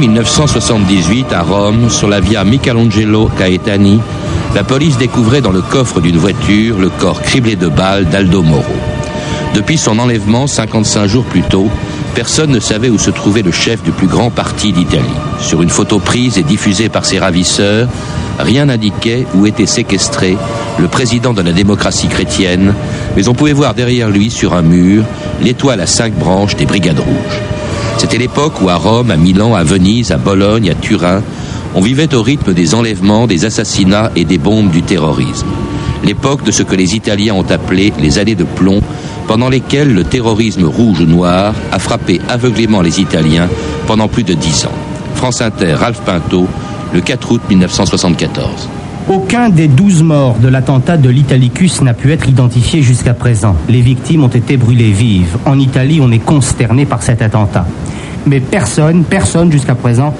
9 mai 1978, à Rome, sur la via Michelangelo Caetani, la police découvrait dans le coffre d'une voiture le corps criblé de balles d'Aldo Moro. Depuis son enlèvement 55 jours plus tôt, personne ne savait où se trouvait le chef du plus grand parti d'Italie. Sur une photo prise et diffusée par ses ravisseurs, rien n'indiquait où était séquestré le président de la démocratie chrétienne, mais on pouvait voir derrière lui sur un mur l'étoile à cinq branches des Brigades Rouges. C'était l'époque où à Rome, à Milan, à Venise, à Bologne, à Turin, on vivait au rythme des enlèvements, des assassinats et des bombes du terrorisme. L'époque de ce que les Italiens ont appelé les années de plomb, pendant lesquelles le terrorisme rouge ou noir a frappé aveuglément les Italiens pendant plus de dix ans. France Inter, Ralph Pinto, le 4 août 1974. Aucun des douze morts de l'attentat de l'Italicus n'a pu être identifié jusqu'à présent. Les victimes ont été brûlées vives. En Italie, on est consterné par cet attentat. Mais personne, personne jusqu'à présent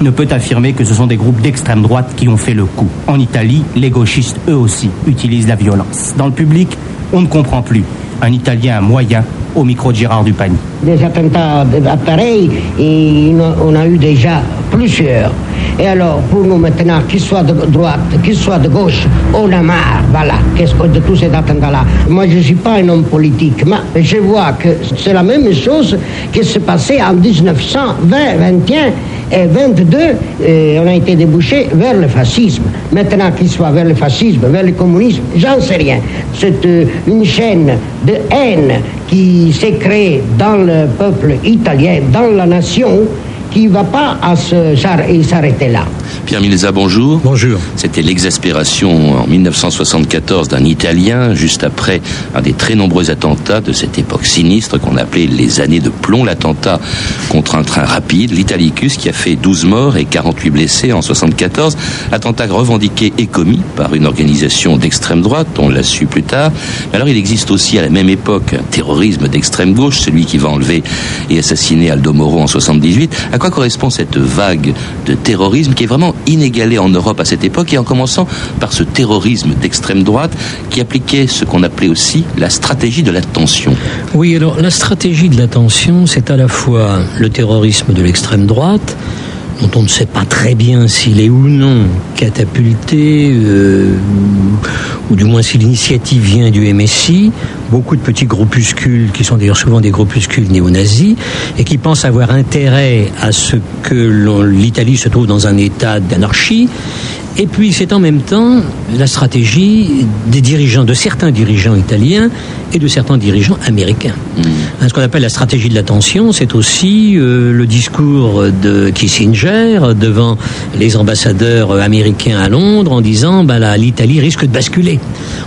ne peut affirmer que ce sont des groupes d'extrême droite qui ont fait le coup. En Italie, les gauchistes, eux aussi, utilisent la violence. Dans le public, on ne comprend plus. Un Italien moyen au micro de Gérard Dupagny. Des attentats pareils, et on a eu déjà plusieurs. Et alors, pour nous maintenant, qu'ils soient de droite, qu'ils soient de gauche, on a marre, voilà, qu'est-ce que de tous ces attentats-là? Moi, je ne suis pas un homme politique, mais je vois que c'est la même chose qui s'est passé en 1920, 21 et 22. Et on a été débouché vers le fascisme. Maintenant, qu'il soit vers le fascisme, vers le communisme, j'en sais rien. C'est euh, une chaîne de haine qui s'est créée dans le peuple italien, dans la nation, qui ne va pas s'arrêter là. Pierre Milza, bonjour. Bonjour. C'était l'exaspération en 1974 d'un Italien, juste après un des très nombreux attentats de cette époque sinistre qu'on appelait les années de plomb, l'attentat contre un train rapide, l'Italicus, qui a fait 12 morts et 48 blessés en 74. Attentat revendiqué et commis par une organisation d'extrême droite, on l'a su plus tard. alors il existe aussi à la même époque un terrorisme d'extrême gauche, celui qui va enlever et assassiner Aldo Moro en 78. À quoi correspond cette vague de terrorisme qui est vraiment inégalé en Europe à cette époque, et en commençant par ce terrorisme d'extrême droite qui appliquait ce qu'on appelait aussi la stratégie de la tension. Oui, alors la stratégie de la tension, c'est à la fois le terrorisme de l'extrême droite, dont on ne sait pas très bien s'il est ou non catapulté, euh, ou du moins si l'initiative vient du MSI, beaucoup de petits groupuscules, qui sont d'ailleurs souvent des groupuscules néo-nazis, et qui pensent avoir intérêt à ce que l'Italie se trouve dans un état d'anarchie, et puis c'est en même temps la stratégie des dirigeants, de certains dirigeants italiens et de certains dirigeants américains. Hmm. Hein, ce qu'on appelle la stratégie de l'attention, c'est aussi euh, le discours de Kissinger devant les ambassadeurs américains à Londres en disant bah, l'Italie risque de basculer.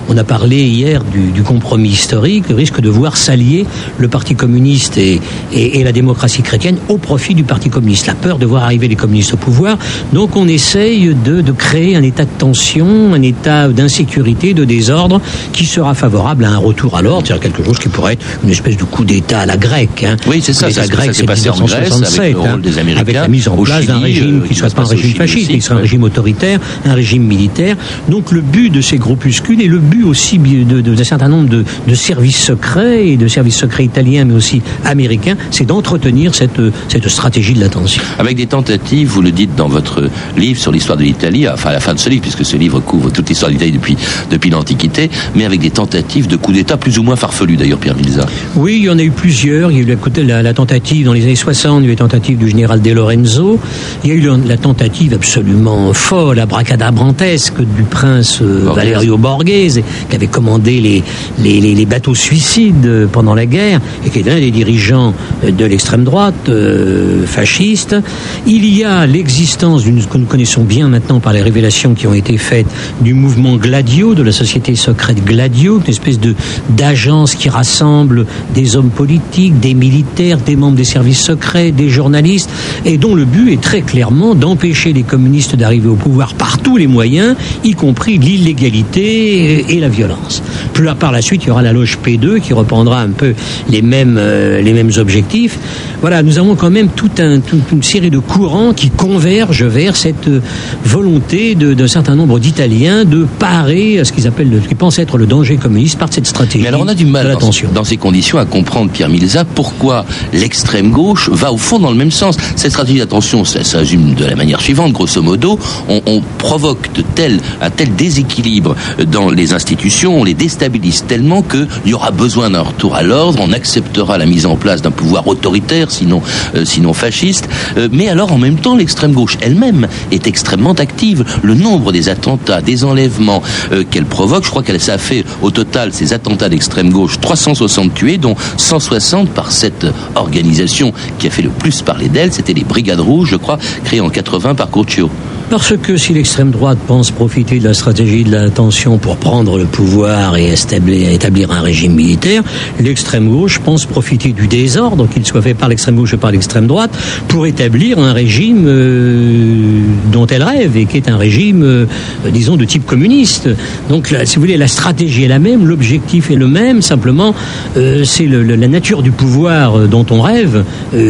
On a parlé hier du, compromis historique, le risque de voir s'allier le Parti communiste et, et, la démocratie chrétienne au profit du Parti communiste. La peur de voir arriver les communistes au pouvoir. Donc on essaye de, de créer un état de tension, un état d'insécurité, de désordre qui sera favorable à un retour à l'ordre, c'est-à-dire quelque chose qui pourrait être une espèce de coup d'État à la grecque. Hein. Oui, c'est ça. La grecque, c'est passé en Grèce avec, hein, des Américains, avec la mise en place d'un régime euh, qui ne soit pas un régime fasciste, mais qui soit un régime autoritaire, un régime militaire. Donc le but de ces groupuscules et le but aussi d'un de, certain nombre de, de, services secrets et de services secrets italiens, mais aussi américains, c'est d'entretenir cette, cette stratégie de l'attention. Avec des tentatives, vous le dites dans votre livre sur l'histoire de l'Italie, enfin à la fin de ce livre, puisque ce livre couvre toute l'histoire de l'Italie depuis, depuis l'Antiquité, mais avec des tentatives de coup d'État plus ou moins farfelues d'ailleurs, Pierre Milza. Oui, il y en a eu plusieurs. Il y a eu la, la, tentative dans les années 60, il y a eu la tentative du général De Lorenzo. Il y a eu la, tentative absolument folle, abracadabrantesque du prince euh, Valerio Borghese, qui avait commandé les, les, les, bateaux suicides pendant la guerre et qui est l'un des dirigeants de l'extrême droite euh, fasciste. Il y a l'existence d'une que nous connaissons bien maintenant par les révélations qui ont été faites du mouvement Gladio, de la société secrète Gladio, une espèce de d'agence qui rassemble des hommes politiques, des militaires, des membres des services secrets, des journalistes, et dont le but est très clairement d'empêcher les communistes d'arriver au pouvoir par tous les moyens, y compris l'illégalité et la violence. Plus par la suite, il y aura la loge P2 qui reprendra un peu les mêmes, euh, les mêmes objectifs. Voilà, nous avons quand même toute une série de courants qui convergent vers cette volonté d'un certain nombre d'Italiens de parer à ce qu'ils appellent, ce qu'ils pensent être le danger communiste par cette stratégie. Mais alors on a du mal dans, dans, ces conditions à comprendre, Pierre Milza, pourquoi l'extrême gauche va au fond dans le même sens. Cette stratégie d'attention, ça, résume de la manière suivante, grosso modo, on, on provoque de tel, un tel déséquilibre dans les institutions, on les déstabilise tellement qu'il y aura besoin d'un retour à l'ordre, on acceptera la mise en place d'un pouvoir autoritaire, sinon, euh, sinon fasciste. Euh, mais alors, en même temps, l'extrême gauche elle-même est extrêmement active. Le nombre des attentats, des enlèvements euh, qu'elle provoque, je crois qu'elle a fait au total ces attentats d'extrême gauche 360 tués, dont 160 par cette organisation qui a fait le plus parler d'elle, c'était les Brigades Rouges, je crois, créées en 80 par Curcio. Parce que si l'extrême droite pense profiter de la stratégie de la tension pour prendre le pouvoir et établir, un régime militaire, l'extrême gauche pense profiter du désordre, qu'il soit fait par l'extrême gauche ou par l'extrême droite, pour établir un régime euh, dont elle rêve et qui est un régime, euh, disons, de type communiste. Donc, si vous voulez, la stratégie est la même, l'objectif est le même, simplement, euh, c'est la nature du pouvoir dont on rêve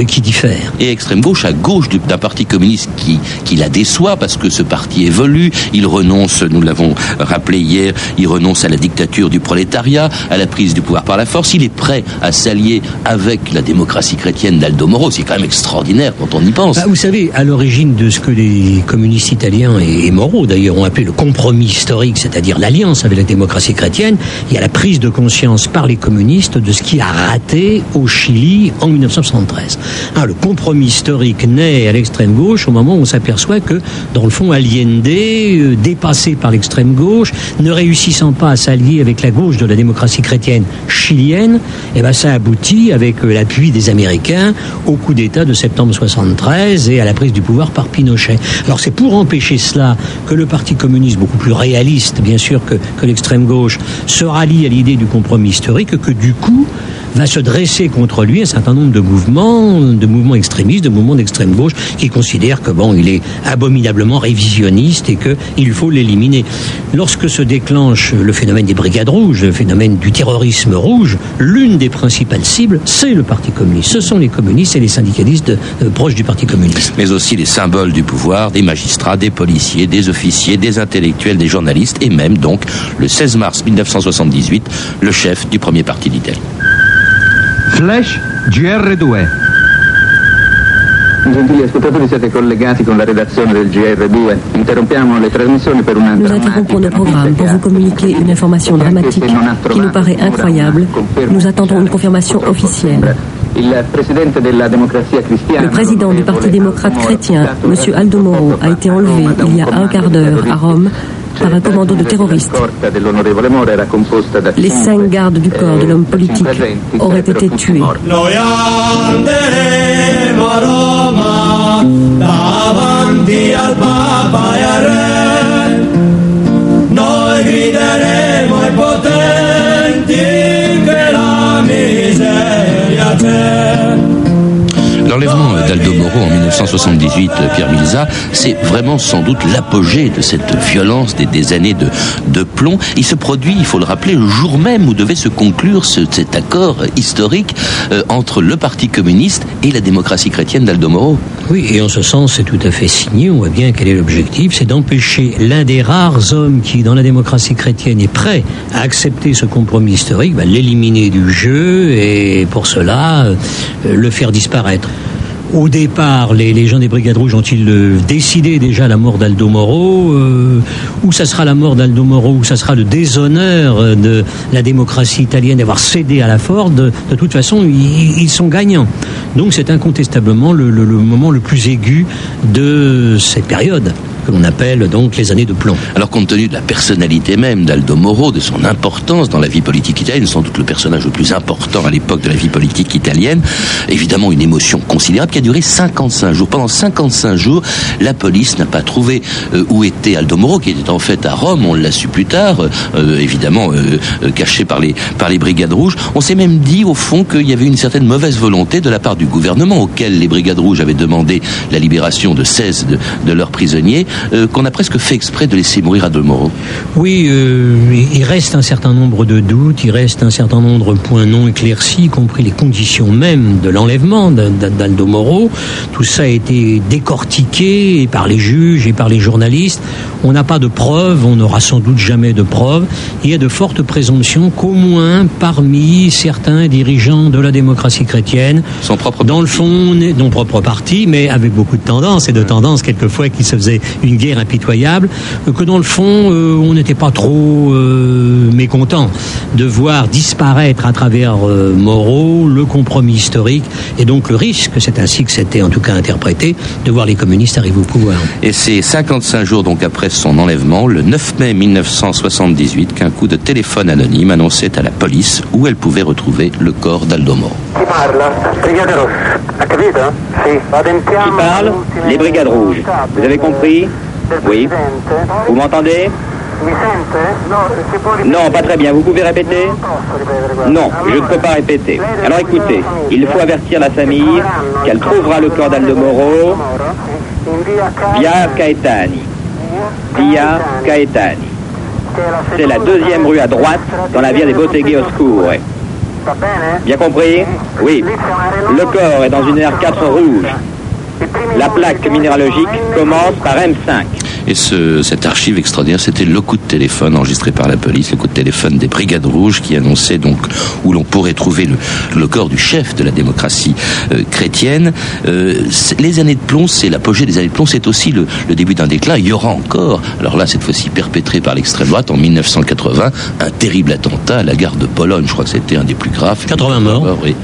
qui diffère. Et extrême gauche, à gauche d'un parti communiste qui, qui la déçoit, parce que ce parti évolue, il renonce, nous l'avons rappelé hier, il renonce à la dictature du prolétariat, à la prise du pouvoir par la force, il est prêt à s'allier avec la démocratie chrétienne d'Aldo Moro, c'est quand même extraordinaire quand on y pense. Bah, vous savez, à l'origine de ce que les communistes italiens et, Moro d'ailleurs ont appelé le compromis historique, c'est-à-dire l'alliance avec la démocratie chrétienne, il y a la prise de conscience par les communistes de ce qui a raté au Chili en 1973. Hein, le compromis historique naît à l'extrême gauche au moment où on s'aperçoit que dans le fond, Allende, euh, dépassé par l'extrême gauche, ne réussissant pas à s'allier avec la gauche de la démocratie chrétienne chilienne, et eh ben ça aboutit, avec euh, l'appui des Américains, au coup d'État de septembre 73 et à la prise du pouvoir par Pinochet. Alors c'est pour empêcher cela que le Parti communiste, beaucoup plus réaliste, bien sûr, que l'extrême gauche, se rallie à l'idée du compromis historique, que du coup, va se dresser contre lui un certain nombre de mouvements, de mouvements extrémistes, de mouvements d'extrême gauche, qui considèrent que bon, il est abominablement révisionniste et qu'il faut l'éliminer. Lorsque se déclenche le phénomène des brigades rouges, le phénomène du terrorisme rouge, l'une des principales cibles, c'est le Parti communiste. Ce sont les communistes et les syndicalistes euh, proches du Parti communiste. Mais aussi les symboles du pouvoir, des magistrats, des policiers, des officiers, des intellectuels, des journalistes et même donc le 16 mars 1978, le chef du premier parti d'Italie. Flash GR2. Gentili ascoltatori, siete collegati con la redazione del GR2. Interrompiamo le trasmissioni per una Nous interrompons le programme pour vous communiquer une information dramatique qui nous paraît incroyable. Nous attendons une confirmation officielle. Le président du Parti démocrate chrétien, M. Aldo Moro, a été enlevé il y a un quart d'heure à Rome par un commando de terroristes. Les cinq gardes du corps de l'homme politique auraient été tués. d'Aldo Moro en 1978, Pierre Milza, c'est vraiment sans doute l'apogée de cette violence des, années de, plomb. Il se produit, il faut le rappeler, le jour même où devait se conclure cet accord historique euh, entre le Parti communiste et la démocratie chrétienne d'Aldo Moro. Oui, et en ce sens, c'est tout à fait signé. On voit bien quel est l'objectif, c'est d'empêcher l'un des rares hommes qui, dans la démocratie chrétienne, est prêt à accepter ce compromis historique, bah, l'éliminer du jeu et pour cela euh, le faire disparaître. Au départ, les, gens des Brigades Rouges ont-ils décidé déjà la mort d'Aldo Moro euh, Ou ça sera la mort d'Aldo Moro, ou ça sera le déshonneur de la démocratie italienne d'avoir cédé à la Ford? De, toute façon, ils, sont gagnants. Donc c'est incontestablement le moment le plus aigu de cette période que l'on appelle donc les années de plomb. Alors compte tenu de la personnalité même d'Aldo Moro, de son importance dans la vie politique italienne, sans doute le personnage le plus important à l'époque de la vie politique italienne, évidemment une émotion considérable qui a duré 55 jours. Pendant 55 jours, la police n'a pas trouvé euh, où était Aldo Moro, qui était en fait à Rome, on l'a su plus tard, euh, évidemment euh, caché par les, par les brigades rouges. On s'est même dit au fond qu'il y avait une certaine mauvaise volonté de la part du gouvernement auquel les brigades rouges avaient demandé la libération de 16 de, de leurs prisonniers euh, qu'on a presque fait exprès de laisser mourir Aldo Moro. Oui, euh, il reste un certain nombre de doutes, il reste un certain nombre de points non éclaircis, y compris les conditions même de l'enlèvement d'Aldo Moro. Tout ça a été décortiqué par les juges et par les journalistes. On n'a pas de preuves, on n'aura sans doute jamais de preuves. Il y a de fortes présomptions qu'au moins parmi certains dirigeants de la démocratie chrétienne, Son propre dans le fond, non propre parti, mais avec beaucoup de tendance et de tendance quelquefois qui se faisait une guerre impitoyable, que dans le fond, euh, on n'était pas trop euh, mécontent de voir disparaître à travers euh, Moreau le compromis historique et donc le risque, c'est ainsi que c'était en tout cas interprété, de voir les communistes arriver au pouvoir. Et c'est 55 jours donc après son enlèvement, le 9 mai 1978, qu'un coup de téléphone anonyme annonçait à la police où elle pouvait retrouver le corps d'Aldo Moro. Capito? Sì. Qui parle? Les Brigades Rouges. Vous avez compris? Oui. Vous m'entendez? Non, pas très bien. Vous pouvez répéter Non je ne peux pas répéter. Alors écoutez, il faut avertir la famille qu'elle trouvera le corps d'Aldo Moro via Caetani. Via Caetani. C'est la deuxième rue à droite dans la via des Botteghe Oscure. Bien compris Oui. Le corps est dans une R4 rouge. La plaque minéralogique commence par M5. Et ce, cette archive extraordinaire, c'était le coup de téléphone enregistré par la police, le coup de téléphone des Brigades Rouges qui annonçait donc où l'on pourrait trouver le, le corps du chef de la démocratie euh, chrétienne. Euh, les années de plomb, c'est l'apogée des années de plomb, c'est aussi le, le début d'un déclin. Il y aura encore, alors là cette fois-ci perpétré par l'extrême droite en 1980, un terrible attentat à la gare de Pologne. Je crois que c'était un des plus graves. 80 morts. Oui.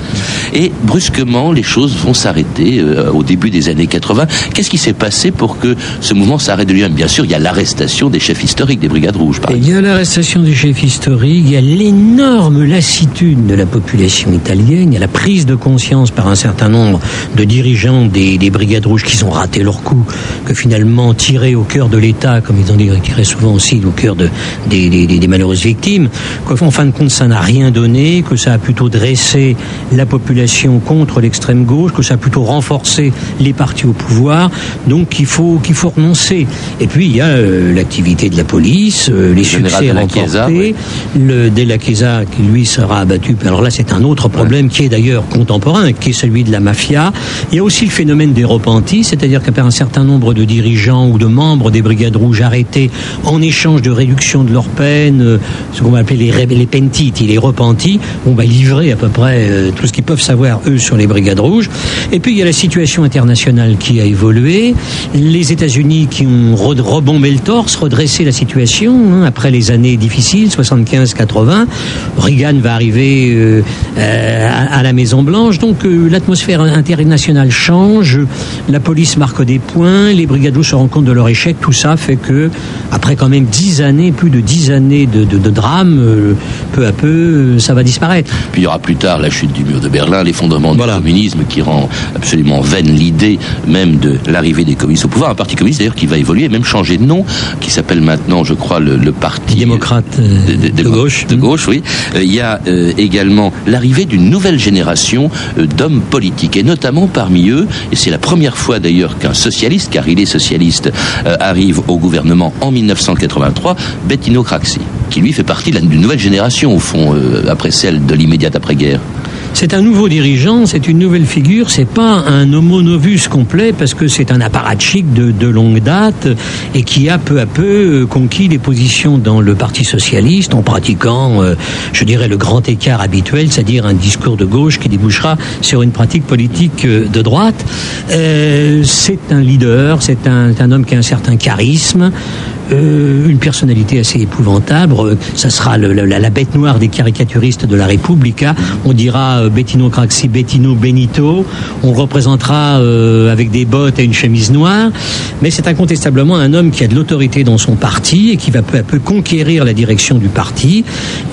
Et brusquement, les choses vont s'arrêter euh, au début des années 80. Qu'est-ce qui s'est passé pour que ce mouvement s'arrête de Bien sûr, il y a l'arrestation des chefs historiques des Brigades Rouges, par. Il y a l'arrestation des chefs historiques, il y a l'énorme lassitude de la population italienne, il y a la prise de conscience par un certain nombre de dirigeants des, des brigades rouges qui ont raté leur coup, que finalement tirer au cœur de l'État, comme ils ont tiré souvent aussi au cœur de, des, des- des- des malheureuses victimes, qu'en fin de compte ça n'a rien donné, que ça a plutôt dressé la population contre l'extrême gauche, que ça a plutôt renforcé les partis au pouvoir, donc qu'il faut qu'il faut renoncer. Et puis il y a euh, l'activité de la police, euh, les général succès de la Chiesa, remportés, le De La Chiesa qui lui sera abattu. Alors là, c'est un autre problème qui est d'ailleurs contemporain, qui est celui de la mafia. Il y a aussi le phénomène des repentis, c'est-à-dire qu'après un certain nombre de dirigeants ou de membres des brigades rouges arrêtés en échange de réduction de leur peine, euh, ce qu'on va appeler les, les pentiti, les repentis, on va livrer à peu près euh, tout ce qu'ils peuvent savoir eux sur les brigades rouges. Et puis il y a la situation internationale qui a évolué, les États-Unis qui ont re- rebombé le torse, redressé la situation hein, après les années difficiles, 75-80. Reagan va arriver euh, euh, à, à la Maison Blanche, donc euh, l'atmosphère internationale change, la police marque des points, les brigades rouges se rendent compte de leur échec, tout ça fait que après quand même dix années, plus de dix années de, de, de drame, euh, peu à peu, euh, ça va disparaître. Puis il y aura plus tard la chute du mur de Berlin, l'effondrement du communisme qui rend absolument vaine l'idée même de l'arrivée des communistes au pouvoir. Un parti communiste d'ailleurs qui va évoluer, même changer de nom, qui s'appelle maintenant, je crois, le, le parti démocrate de, de- de gauche. De gauche, oui. Euh, il y a euh, également l'arrivée d'une nouvelle génération euh, d'hommes politiques, et notamment parmi eux, et c'est la première fois d'ailleurs qu'un socialiste, car il est socialiste, euh, arrive au gouvernement en 1983, Bettino Craxi, qui lui fait partie d'une nouvelle génération au fond, euh, après celle de l'immédiate après-guerre. C'est un nouveau dirigeant, c'est une nouvelle figure, c'est pas un homo novus complet parce que c'est un apparatchik de, de longue date et qui a peu à peu euh, conquis des positions dans le Parti socialiste en pratiquant, euh, je dirais, le grand écart habituel, c'est-à-dire un discours de gauche qui débouchera sur une pratique politique euh, de droite. Euh, c'est un leader, c'est un, un homme qui a un certain charisme. Euh, une personnalité assez épouvantable. Euh, Ça sera le- la, la bête noire des caricaturistes de la Repubblica. On dira euh, Bettino Craxi, Bettino Benito. On représentera euh, avec des bottes et une chemise noire. Mais c'est incontestablement un homme qui a de l'autorité dans son parti et qui va peu à peu conquérir la direction du parti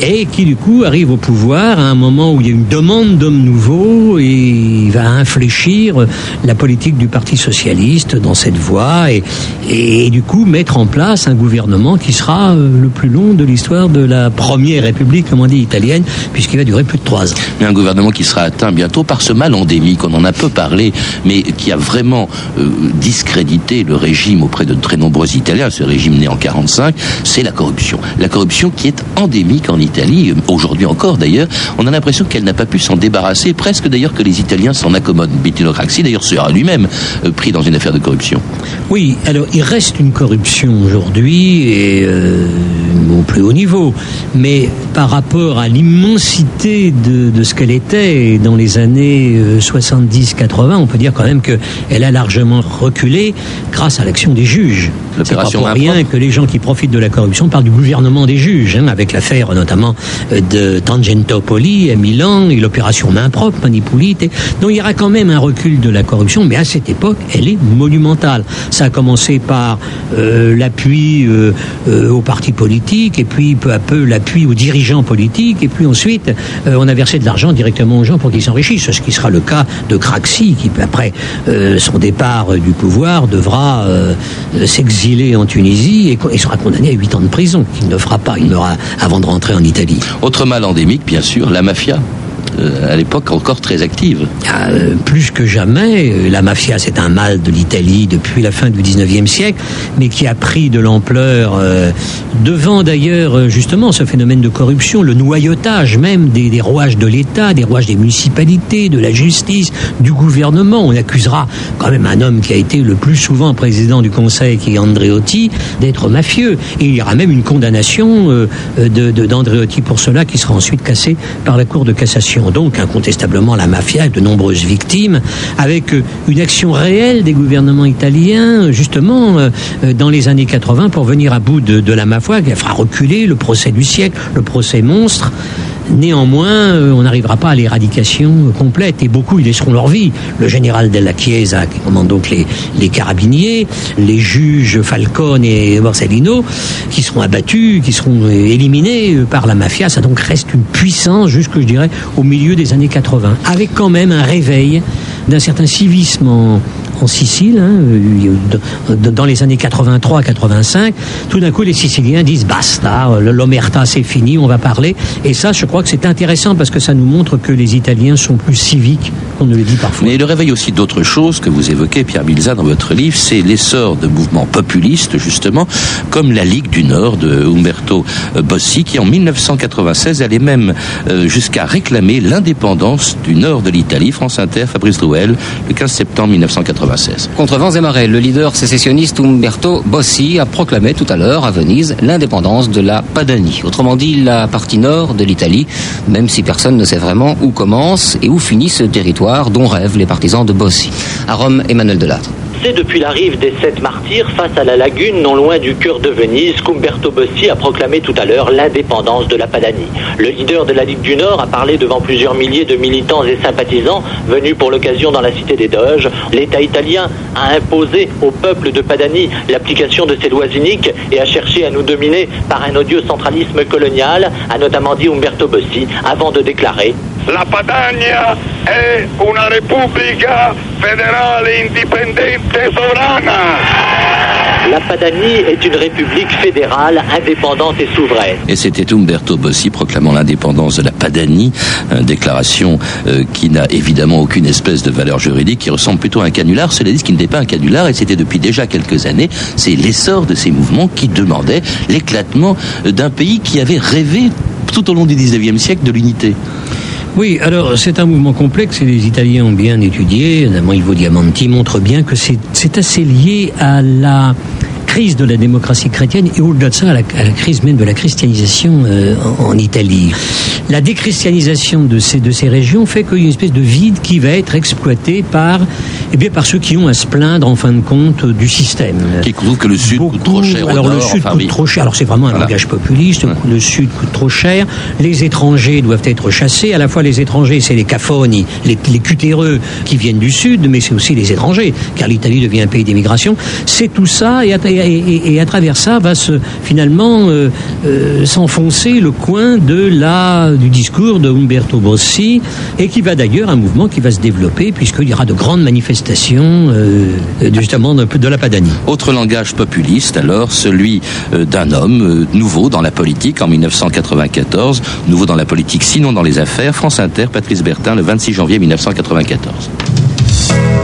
et qui du coup arrive au pouvoir à un moment où il y a une demande d'hommes nouveaux et il va infléchir la politique du Parti socialiste dans cette voie et, et, du coup mettre en place un gouvernement qui sera euh, le plus long de l'histoire de la première République, comme on dit, italienne, puisqu'il va durer plus de trois ans. Mais un gouvernement qui sera atteint bientôt par ce mal endémique, on en a peu parlé, mais qui a vraiment euh, discrédité le régime auprès de très nombreux Italiens, ce régime né en 45, c'est la corruption. La corruption qui est endémique en Italie, euh, aujourd'hui encore d'ailleurs, on a l'impression qu'elle n'a pas pu s'en débarrasser, presque d'ailleurs que les Italiens s'en accommodent. Bettino Craxi d'ailleurs sera lui-même euh, pris dans une affaire de corruption. Oui, alors il reste une corruption aujourd'hui et euh, au plus haut niveau, mais par rapport à l'immensité de, de, ce qu'elle était dans les années 70-80, on peut dire quand même qu'elle a largement reculé grâce à l'action des juges. C'est pas pour rien que les gens qui profitent de la corruption parlent du gouvernement des juges, hein, avec l'affaire notamment de Tangentopoli à Milan et l'opération main propre, Manipulite. Donc il y aura quand même un recul de la corruption, mais à cette époque, elle est monumentale. Ça a commencé par euh, l'appui euh, euh, aux partis politiques, et puis peu à peu l'appui aux dirigeants politiques, et puis ensuite euh, on a versé de l'argent directement aux gens pour qu'ils s'enrichissent, ce qui sera le cas de Craxi, qui après euh, son départ du pouvoir devra euh, s'exiler en Tunisie et, sera condamné à 8 ans de prison, qu'il ne fera pas, il meura avant de rentrer en Italie. Autre mal endémique, bien sûr, la mafia à l'époque encore très active. Ah, euh, plus que jamais, euh, la mafia c'est un mal de l'Italie depuis la fin du 19e siècle, mais qui a pris de l'ampleur euh, devant d'ailleurs justement ce phénomène de corruption, le noyautage même des, rouages de l'État, des rouages des municipalités, de la justice, du gouvernement. On accusera quand même un homme qui a été le plus souvent président du Conseil, qui est Andreotti, d'être mafieux. Et il y aura même une condamnation euh, d'Andreotti pour cela qui sera ensuite cassée par la Cour de cassation donc incontestablement la mafia et de nombreuses victimes, avec euh, une action réelle des gouvernements italiens, justement, euh, dans les années 80, pour venir à bout de, de la mafia, qui fera reculer le procès du siècle, le procès monstre. Néanmoins, euh, on n'arrivera pas à l'éradication complète et beaucoup y laisseront leur vie. Le général Della Chiesa, qui commande donc les, les carabiniers, les juges Falcone et Borsellino, qui seront abattus, qui seront éliminés par la mafia. Ça donc reste une puissance jusque, je dirais, au milieu des années 80, avec quand même un réveil d'un certain civisme en Sicile, hein, dans les années 83-85, tout d'un coup les Siciliens disent basta, l'omerta c'est fini, on va parler. Et ça, je crois que c'est intéressant parce que ça nous montre que les Italiens sont plus civiques qu'on ne le dit parfois. Mais le réveil aussi d'autres choses que vous évoquez, Pierre Bilza, dans votre livre, c'est l'essor de mouvements populistes, justement, comme la Ligue du Nord de Umberto Bossi, qui en 1996 allait même euh, jusqu'à réclamer l'indépendance du nord de l'Italie. France Inter, Fabrice Drouel, le 15 septembre 1996. Contre vents et marées, le leader sécessionniste Umberto Bossi a proclamé tout à l'heure à Venise l'indépendance de la Padanie, autrement dit la partie nord de l'Italie, même si personne ne sait vraiment où commence et où finit ce territoire dont rêvent les partisans de Bossi. À Rome, Emmanuel Delattre. C'est depuis la des sept martyrs face à la lagune non loin du cœur de Venise qu'Umberto Bossi a proclamé tout à l'heure l'indépendance de la Padanie. Le leader de la Ligue du Nord a parlé devant plusieurs milliers de militants et sympathisants venus pour l'occasion dans la cité des Doges. L'État italien a imposé au peuple de Padanie l'application de ses lois iniques et a cherché à nous dominer par un odieux centralisme colonial, a notamment dit Umberto Bossi avant de déclarer La Padania è una repubblica federale indipendente sovrana. La Padanie est une république fédérale indépendante et souveraine. Et c'était Umberto Bossi proclamant l'indépendance de la Padanie, une déclaration euh, qui n'a évidemment aucune espèce de valeur juridique, qui ressemble plutôt à un canular. Cela dit, ce qui n'était pas un canular, et c'était depuis déjà quelques années, c'est l'essor de ces mouvements qui demandaient l'éclatement d'un pays qui avait rêvé tout au long du 19e siècle de l'unité. Oui, alors c'est un mouvement complexe et les Italiens ont bien étudié, notamment Ivo Diamanti montre bien que c'est assez lié à la crise de la démocratie chrétienne et au-delà de ça à la, à la, crise même de la christianisation euh, en, en, Italie. La déchristianisation de ces, de ces régions fait qu'il y a une espèce de vide qui va être exploité par, eh bien, par ceux qui ont à se plaindre en fin de compte du système. Qui trouvent que le Sud Beaucoup, coûte trop cher. Alors au le Sud enfin, coûte oui. trop cher. Alors c'est vraiment un Voilà. langage populiste. Le Sud coûte trop cher. Les étrangers doivent être chassés. À la fois les étrangers, c'est les cafoni, les, les cutéreux qui viennent du Sud, mais c'est aussi les étrangers, car l'Italie devient un pays d'immigration. C'est tout ça et, et- et, à travers ça va finalement s'enfoncer le coin de la du discours de Umberto Bossi et qui va d'ailleurs un mouvement qui va se développer puisqu'il y aura de grandes manifestations justement de, la Padanie. Autre langage populiste alors, celui d'un homme nouveau dans la politique en 1994, nouveau dans la politique sinon dans les affaires, France Inter, Patrice Bertin, le 26 janvier 1994.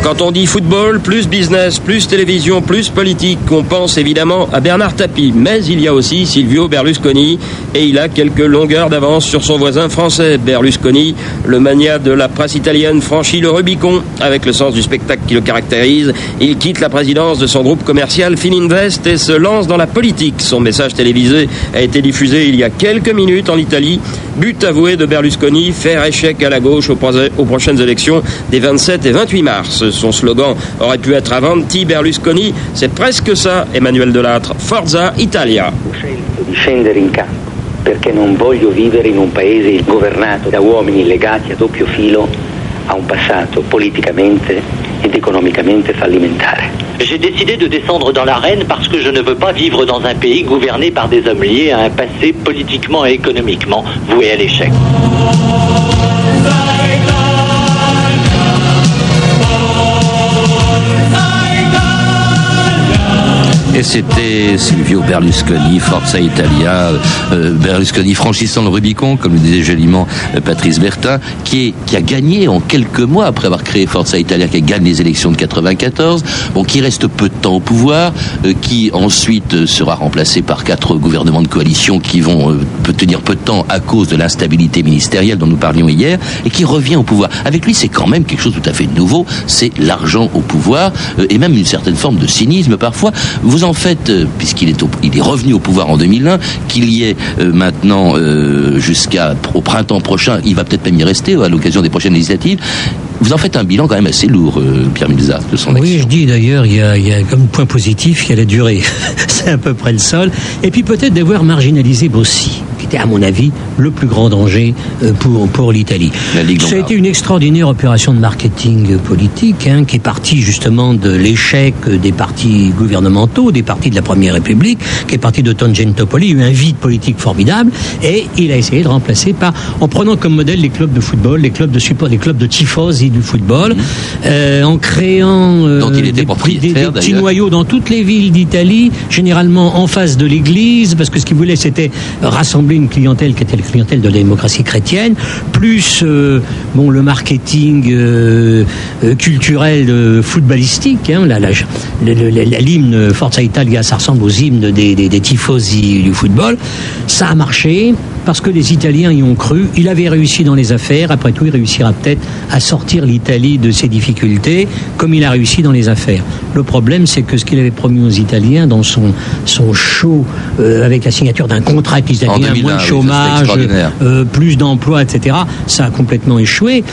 Quand on dit football, plus business, plus télévision, plus politique, on pense évidemment à Bernard Tapie. Mais il y a aussi Silvio Berlusconi et il a quelques longueurs d'avance sur son voisin français. Berlusconi, le mania de la presse italienne, franchit le Rubicon avec le sens du spectacle qui le caractérise. Il quitte la présidence de son groupe commercial Fininvest et se lance dans la politique. Son message télévisé a été diffusé il y a quelques minutes en Italie. But avoué de Berlusconi, faire échec à la gauche aux prochaines élections des 27 et 28 mars. Son slogan aurait pu être Avanti Berlusconi, c'est presque ça, Emmanuel Delattre. Forza Italia. perché non voglio vivere in un paese governato da uomini legati a doppio filo a un passato politicamente ed économiquement fallimentare. J'ai décidé de descendre dans l'arène parce que je ne veux pas vivre dans un pays gouverné par des hommes liés à un passé politiquement et économiquement voué à l'échec. C'était Silvio Berlusconi, Forza Italia, euh, Berlusconi franchissant le Rubicon, comme le disait joliment euh, Patrice Bertin, qui, qui a gagné en quelques mois après avoir créé Forza Italia, qui gagne les élections de 94, bon, qui reste peu de temps au pouvoir, euh, qui ensuite sera remplacé par quatre gouvernements de coalition qui vont tenir peu de temps à cause de l'instabilité ministérielle dont nous parlions hier, et qui revient au pouvoir. Avec lui, c'est quand même quelque chose de tout à fait nouveau, c'est l'argent au pouvoir, et même une certaine forme de cynisme parfois. Fait, euh, puisqu'il est, il est revenu au pouvoir en 2001, qu'il y ait euh, maintenant euh, jusqu'à au printemps prochain, il va peut-être même y rester à l'occasion des prochaines législatives. Vous en faites un bilan quand même assez lourd, Pierre Milza, de son action. Oui, je dis d'ailleurs, il y, a, il y a comme point positif, il y a la durée. C'est à peu près le sol. Et puis peut-être d'avoir marginalisé Bossi était à mon avis le plus grand danger euh, pour, pour l'Italie. Ça a été une extraordinaire opération de marketing politique hein, qui est partie justement de l'échec des partis gouvernementaux, des partis de la Première République, qui est partie de Tangentopoli. Il y a eu un vide politique formidable et il a essayé de remplacer par, en prenant comme modèle les clubs de football, les clubs de support, les clubs de tifosi du football, mmh. euh, en créant euh, des, des, petits noyaux dans toutes les villes d'Italie, généralement en face de l'église, parce que ce qu'il voulait c'était rassembler une clientèle qui était la clientèle de la démocratie chrétienne, plus euh, bon le marketing euh, euh, culturel footballistique. Hein, la, l'hymne Forza Italia, ça ressemble aux hymnes des, des, des tifosi du football. Ça a marché parce que les Italiens y ont cru. Il avait réussi dans les affaires. Après tout, il réussira peut-être à sortir l'Italie de ses difficultés, comme il a réussi dans les affaires. Le problème, c'est que ce qu'il avait promis aux Italiens dans son, son show, euh, avec la signature d'un contrat les Italiens, moins de chômage, euh, plus d'emplois, etc., ça a complètement échoué.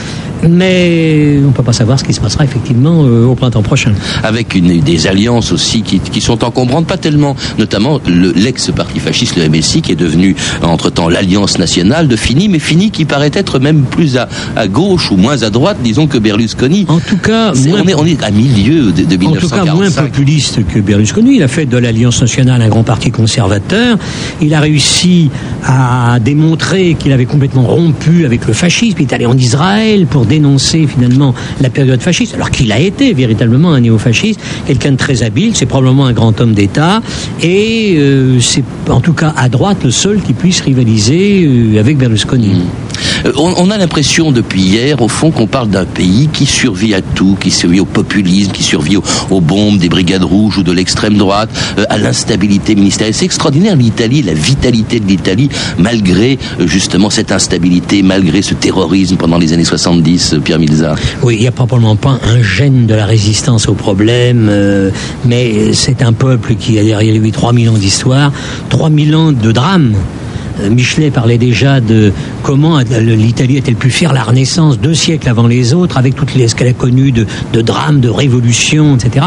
Mais on ne peut pas savoir ce qui se passera effectivement euh, au printemps prochain. Avec une, des alliances aussi qui, qui sont encombrantes, pas tellement, notamment l'ex-parti fasciste, le MSI, qui est devenu entre-temps l'Alliance nationale de Fini, mais Fini qui paraît être même plus à, à, gauche ou moins à droite, disons, que Berlusconi. En tout cas, on, est, on, est, à milieu de, de 1945. En tout cas, moins populiste que Berlusconi. Il a fait de l'Alliance nationale un grand parti conservateur. Il a réussi à démontrer qu'il avait complètement rompu avec le fascisme. Il est allé en Israël pour dénoncer finalement la période fasciste, alors qu'il a été véritablement un néofasciste, quelqu'un de très habile. C'est probablement un grand homme d'État. Et euh, c'est en tout cas à droite le seul qui puisse rivaliser euh, avec Berlusconi. Euh, on, a l'impression depuis hier, au fond, qu'on parle d'un pays qui survit à tout, qui survit au populisme, qui survit aux, bombes des brigades rouges ou de l'extrême droite, euh, à l'instabilité ministérielle. C'est extraordinaire l'Italie, la vitalité de l'Italie, malgré justement cette instabilité, malgré ce terrorisme pendant les années 70, Pierre Milza. Oui, il n'y a probablement pas un gène de la résistance au problème, mais c'est un peuple qui a derrière lui 3000 ans d'histoire, 3000 ans de drame. Euh, Michelet parlait déjà de comment l'Italie a-t-elle pu faire la Renaissance deux siècles avant les autres, avec toutes les, ce qu'elle a connu de, de drames, de révolutions, etc.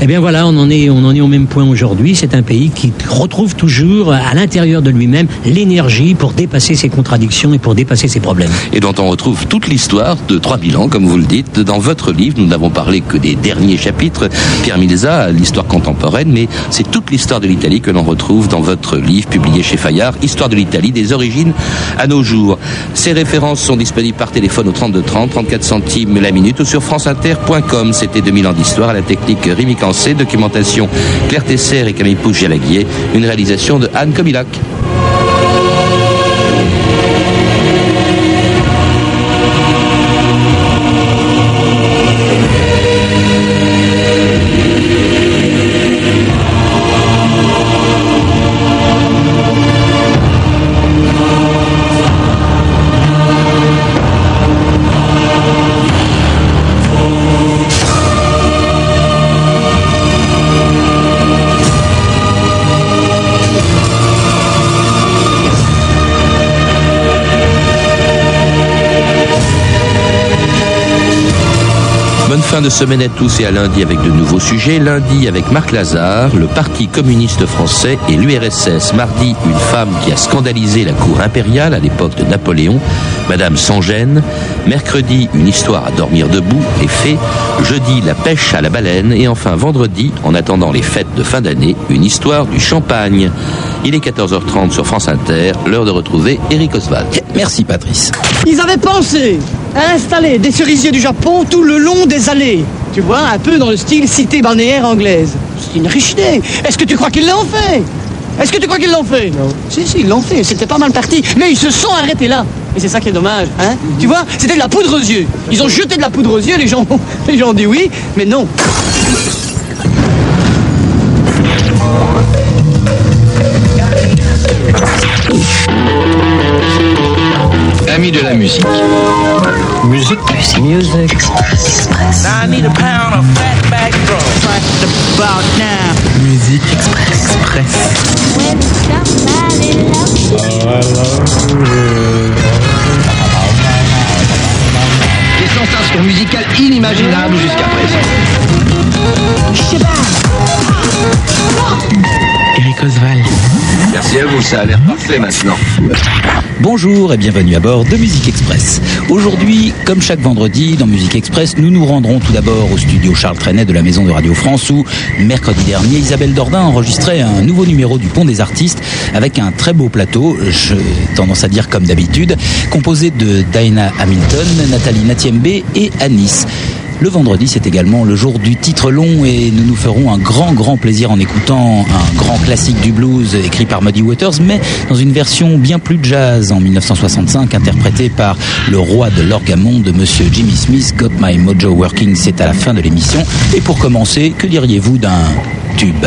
Eh bien voilà, on en est, on en est au même point aujourd'hui. C'est un pays qui retrouve toujours à l'intérieur de lui-même l'énergie pour dépasser ses contradictions et pour dépasser ses problèmes. Et dont on retrouve toute l'histoire de 3000 ans, comme vous le dites, dans votre livre. Nous n'avons parlé que des derniers chapitres, Pierre Milza, l'histoire contemporaine, mais c'est toute l'histoire de l'Italie que l'on retrouve dans votre livre publié chez Fayard, Histoire de l'Italie, des origines à nos jours. Ces références sont disponibles par téléphone au 32 30, 34 centimes la minute ou sur franceinter.com. C'était 2000 ans d'histoire à la technique Rémi Cancé, documentation Claire Tesser et Camille Pouge-Jalaguier, une réalisation de Anne Comilac. Fin de semaine à tous et à lundi avec de nouveaux sujets. Lundi avec Marc Lazare, le Parti communiste français et l'URSS. Mardi, une femme qui a scandalisé la cour impériale à l'époque de Napoléon, Madame Sangène. Mercredi, une histoire à dormir debout, les faits. Jeudi, la pêche à la baleine. Et enfin, vendredi, en attendant les fêtes de fin d'année, une histoire du champagne. Il est 14h30 sur France Inter, l'heure de retrouver Eric Oswald. Merci Patrice. Ils avaient pensé à installer des cerisiers du Japon tout le long des allées. Tu vois, un peu dans le style cité balnéaire anglaise. C'est une riche idée. Est-ce que tu crois qu'ils l'ont fait? Est-ce que tu crois qu'ils l'ont fait? Non. Si, si, ils l'ont fait. C'était pas mal parti. Mais ils se sont arrêtés là. Et c'est ça qui est dommage, hein Tu vois, c'était de la poudre aux yeux. Ils ont jeté de la poudre aux yeux, les gens, les gens ont dit oui, mais non. Amis de la musique. Musique. Musique. I need a pound of drum. Right about now. Musique Express. Des musicales inimaginables jusqu'à présent. Eric Oswald. Merci à vous, ça a l'air parfait maintenant. Bonjour et bienvenue à bord de Musique Express. Aujourd'hui, comme chaque vendredi dans Musique Express, nous nous rendrons tout d'abord au studio Charles Trenet de la Maison de Radio France où, mercredi dernier, Isabelle Dordain enregistrait un nouveau numéro du Pont des Artistes avec un très beau plateau, j'ai tendance à dire comme d'habitude, composé de Diana Hamilton, Nathalie Natiembe et Anis. Le vendredi, c'est également le jour du titre long et nous nous ferons un grand, grand plaisir en écoutant un grand classique du blues écrit par Muddy Waters, mais dans une version bien plus jazz en 1965, interprétée par le roi de l'orgamon de Monsieur Jimmy Smith, Got My Mojo Working. C'est à la fin de l'émission. Et pour commencer, que diriez-vous d'un tube?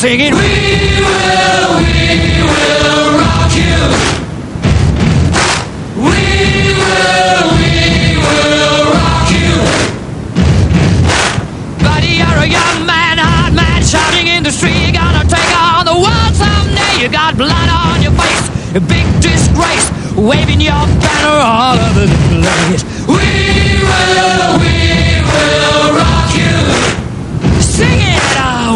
Singing, We will, we will rock you. We will, we will rock you. Buddy, you're a young man, hard man, shouting in the street. You're Gonna take on the world someday. You got blood on your face, a big disgrace, waving your banner all over the place. We will, we will rock you. Sing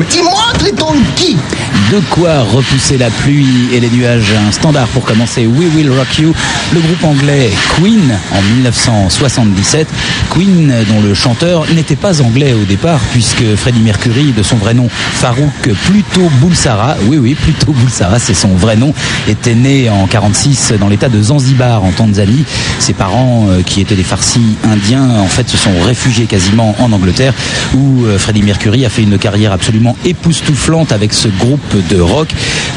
Demônio! De quoi repousser la pluie et les nuages. Un standard pour commencer We Will Rock You. Le groupe anglais Queen en 1977. Queen dont le chanteur n'était pas anglais au départ puisque Freddie Mercury de son vrai nom Farouk Pluto Boulsara, oui oui Pluto Boulsara c'est son vrai nom, était né en 46 dans l'état de Zanzibar en Tanzanie. Ses parents euh, qui étaient des farcis indiens en fait se sont réfugiés quasiment en Angleterre où euh, Freddie Mercury a fait une carrière absolument époustouflante avec ce groupe de rock.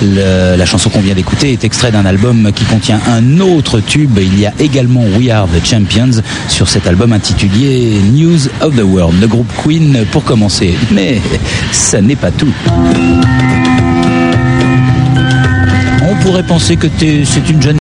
La chanson qu'on vient d'écouter est extrait d'un album qui contient un autre tube. Il y a également We Are the Champions sur cet album intitulé News of the World. Le groupe Queen pour commencer. Mais ça n'est pas tout. On pourrait penser que c'est une jeune